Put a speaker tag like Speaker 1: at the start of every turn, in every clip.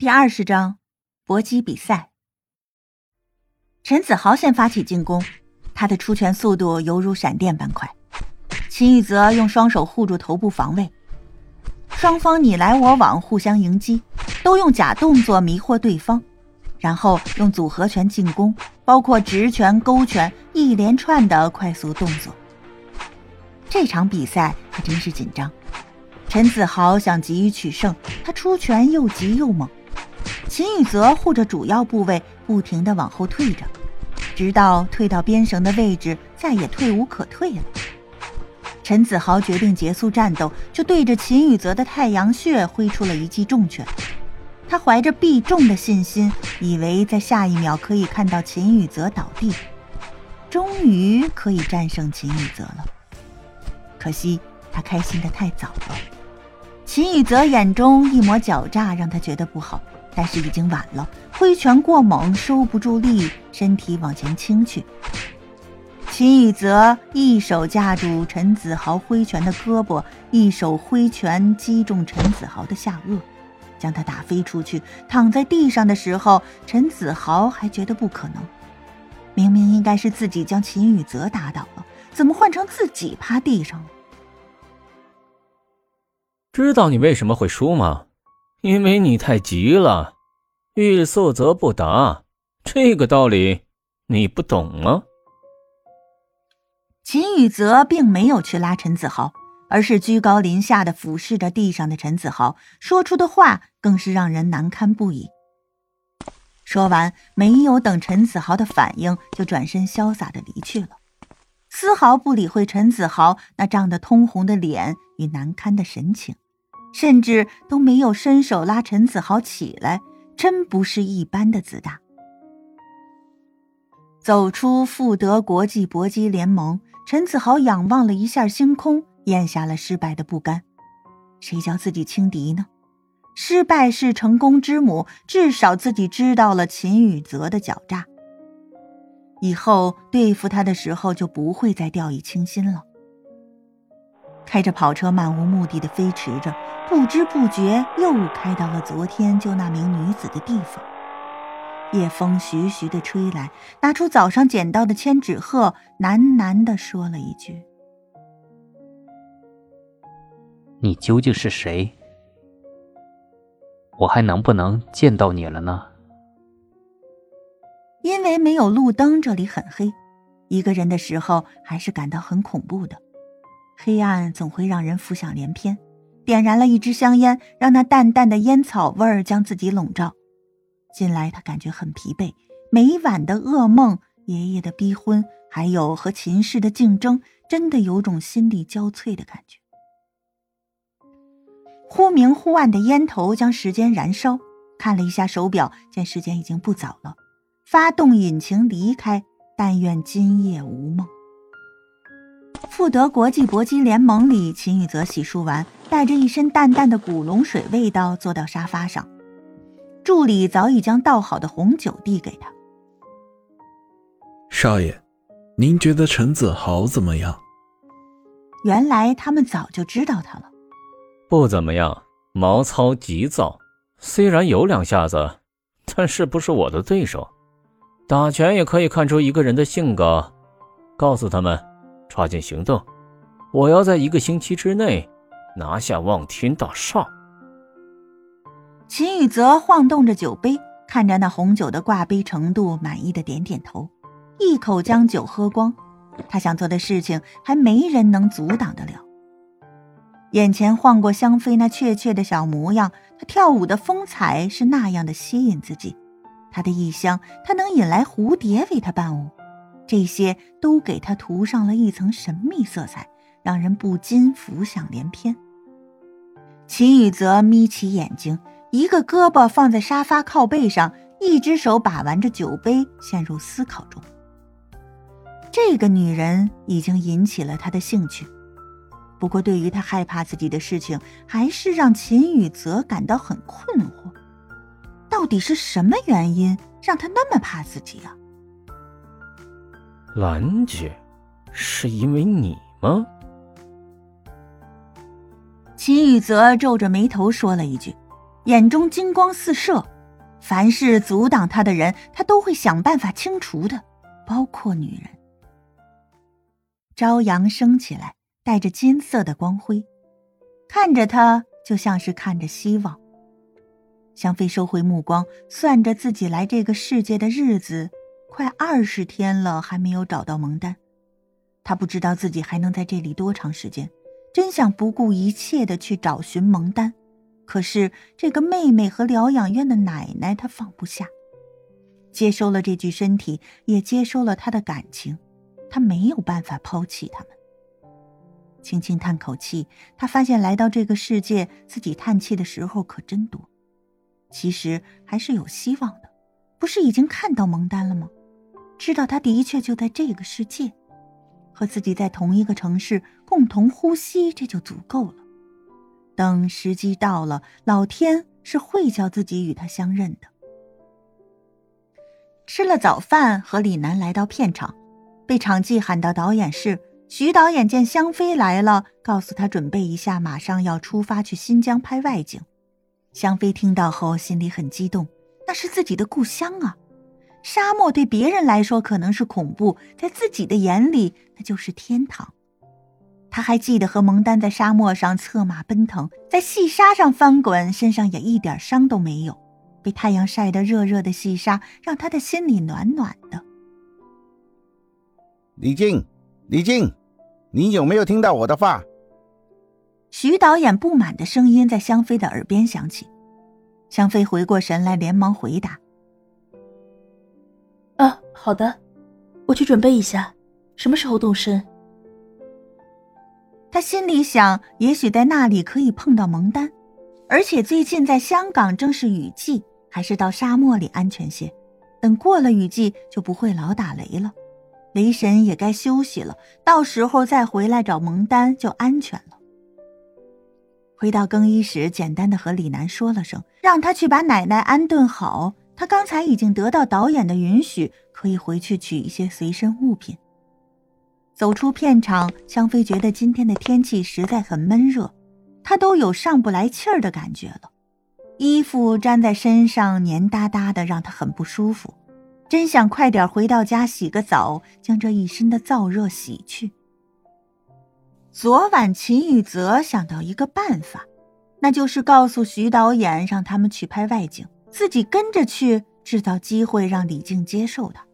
Speaker 1: 第二十章，搏击比赛。陈子豪先发起进攻，他的出拳速度犹如闪电般快。秦宇泽用双手护住头部防卫，双方你来我往，互相迎击，都用假动作迷惑对方，然后用组合拳进攻，包括直拳、勾拳，一连串的快速动作。这场比赛还真是紧张。陈子豪想急于取胜，他出拳又急又猛。秦宇泽护着主要部位，不停地往后退着，直到退到边绳的位置，再也退无可退了。陈子豪决定结束战斗，就对着秦宇泽的太阳穴挥出了一记重拳。他怀着必中的信心，以为在下一秒可以看到秦宇泽倒地，终于可以战胜秦宇泽了。可惜他开心的太早了，秦宇泽眼中一抹狡诈让他觉得不好，但是已经晚了，挥拳过猛，收不住力，身体往前倾去。秦宇泽一手架住陈子豪挥拳的胳膊，一手挥拳击中陈子豪的下颚，将他打飞出去。躺在地上的时候，陈子豪还觉得不可能，明明应该是自己将秦宇泽打倒了。怎么换成自己趴地上了？
Speaker 2: 知道你为什么会输吗？因为你太急了，欲速则不达。这个道理你不懂吗？
Speaker 1: 秦宇泽并没有去拉陈子豪，而是居高临下的俯视着地上的陈子豪，说出的话更是让人难堪不已。说完，没有等陈子豪的反应，就转身潇洒的离去了。丝毫不理会陈子豪那涨得通红的脸与难堪的神情，甚至都没有伸手拉陈子豪起来，真不是一般的自大。走出富德国际搏击联盟，陈子豪仰望了一下星空，咽下了失败的不甘。谁叫自己轻敌呢？失败是成功之母，至少自己知道了秦宇泽的狡诈。以后对付他的时候就不会再掉以轻心了。开着跑车漫无目的的飞驰着，不知不觉又开到了昨天救那名女子的地方。夜风徐徐的吹来，拿出早上捡到的千纸鹤，喃喃的说了一句：“
Speaker 3: 你究竟是谁？我还能不能见到你了呢？”
Speaker 1: 因为没有路灯，这里很黑。一个人的时候，还是感到很恐怖的。黑暗总会让人浮想联翩。点燃了一支香烟，让那淡淡的烟草味儿将自己笼罩。近来他感觉很疲惫，每晚的噩梦、爷爷的逼婚，还有和秦氏的竞争，真的有种心力交瘁的感觉。忽明忽暗的烟头将时间燃烧。看了一下手表，见时间已经不早了。发动引擎离开，但愿今夜无梦。富德国际搏击联盟里，秦宇泽洗漱完，带着一身淡淡的古龙水味道，坐到沙发上。助理早已将倒好的红酒递给他。
Speaker 4: 少爷，您觉得陈子豪怎么样？
Speaker 1: 原来他们早就知道他了。
Speaker 2: 不怎么样，毛糙急躁，虽然有两下子，但是不是我的对手。打拳也可以看出一个人的性格，告诉他们，抓紧行动，我要在一个星期之内拿下望天大厦。
Speaker 1: 秦宇泽晃动着酒杯，看着那红酒的挂杯程度，满意的点点头，一口将酒喝光。他想做的事情，还没人能阻挡得了。眼前晃过香妃那怯怯的小模样，她跳舞的风采是那样的吸引自己。他的异香，他能引来蝴蝶为他伴舞，这些都给他涂上了一层神秘色彩，让人不禁浮想联翩。秦宇泽眯起眼睛，一个胳膊放在沙发靠背上，一只手把玩着酒杯，陷入思考中。这个女人已经引起了他的兴趣，不过对于他害怕自己的事情，还是让秦宇泽感到很困惑。到底是什么原因让他那么怕自己啊？
Speaker 2: 兰姐，是因为你吗？
Speaker 1: 秦宇泽皱着眉头说了一句，眼中金光四射。凡是阻挡他的人，他都会想办法清除的，包括女人。朝阳升起来，带着金色的光辉，看着他就像是看着希望。香妃收回目光，算着自己来这个世界的日子，快二十天了，还没有找到蒙丹。他不知道自己还能在这里多长时间，真想不顾一切的去找寻蒙丹。可是这个妹妹和疗养院的奶奶，他放不下。接收了这具身体，也接收了他的感情，他没有办法抛弃他们。轻轻叹口气，他发现来到这个世界，自己叹气的时候可真多。其实还是有希望的，不是已经看到蒙丹了吗？知道他的确就在这个世界，和自己在同一个城市共同呼吸，这就足够了。等时机到了，老天是会叫自己与他相认的。吃了早饭，和李楠来到片场，被场记喊到导演室。徐导演见香妃来了，告诉他准备一下，马上要出发去新疆拍外景。香妃听到后，心里很激动，那是自己的故乡啊！沙漠对别人来说可能是恐怖，在自己的眼里，那就是天堂。他还记得和蒙丹在沙漠上策马奔腾，在细沙上翻滚，身上也一点伤都没有。被太阳晒得热热的细沙，让他的心里暖暖的。
Speaker 5: 李静，李静，你有没有听到我的话？
Speaker 1: 徐导演不满的声音在香妃的耳边响起。香妃回过神来，连忙回答：“
Speaker 6: 啊，好的，我去准备一下，什么时候动身？”
Speaker 1: 他心里想，也许在那里可以碰到蒙丹，而且最近在香港正是雨季，还是到沙漠里安全些。等过了雨季，就不会老打雷了，雷神也该休息了，到时候再回来找蒙丹就安全了。回到更衣室，简单的和李楠说了声，让他去把奶奶安顿好。他刚才已经得到导演的允许，可以回去取一些随身物品。走出片场，香妃觉得今天的天气实在很闷热，她都有上不来气儿的感觉了。衣服粘在身上，黏哒哒的，让她很不舒服。真想快点回到家洗个澡，将这一身的燥热洗去。昨晚秦宇泽想到一个办法，那就是告诉徐导演，让他们去拍外景，自己跟着去，制造机会让李静接受他。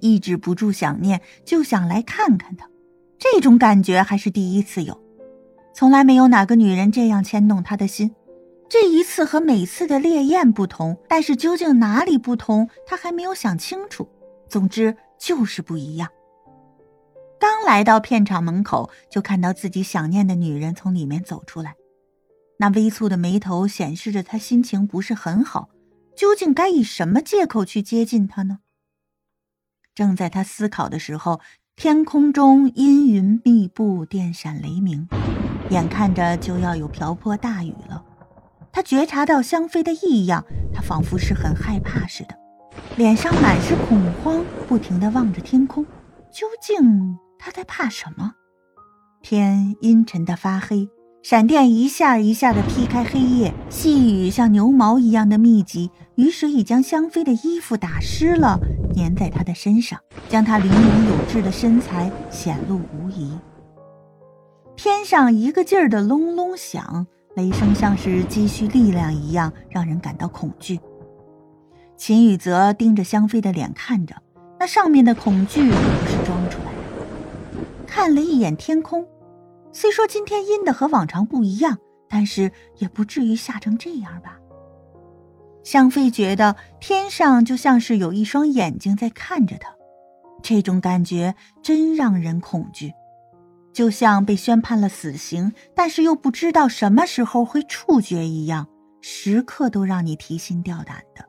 Speaker 1: 抑制不住想念，就想来看看他。这种感觉还是第一次有，从来没有哪个女人这样牵动他的心。这一次和每次的烈焰不同，但是究竟哪里不同，他还没有想清楚。总之就是不一样。刚来到片场门口，就看到自己想念的女人从里面走出来，那微蹙的眉头显示着他心情不是很好。究竟该以什么借口去接近他呢？正在他思考的时候，天空中阴云密布，电闪雷鸣，眼看着就要有瓢泼大雨了。他觉察到香妃的异样，他仿佛是很害怕似的，脸上满是恐慌，不停的望着天空。究竟他在怕什么？天阴沉的发黑。闪电一下一下的劈开黑夜，细雨像牛毛一样的密集，雨水已将香妃的衣服打湿了，粘在她的身上，将她玲珑有致的身材显露无遗。天上一个劲儿的隆隆响，雷声像是积蓄力量一样，让人感到恐惧。秦宇泽盯着香妃的脸看着，那上面的恐惧可不是装出来的。看了一眼天空。虽说今天阴的和往常不一样，但是也不至于下成这样吧。香妃觉得天上就像是有一双眼睛在看着她，这种感觉真让人恐惧，就像被宣判了死刑，但是又不知道什么时候会处决一样，时刻都让你提心吊胆的。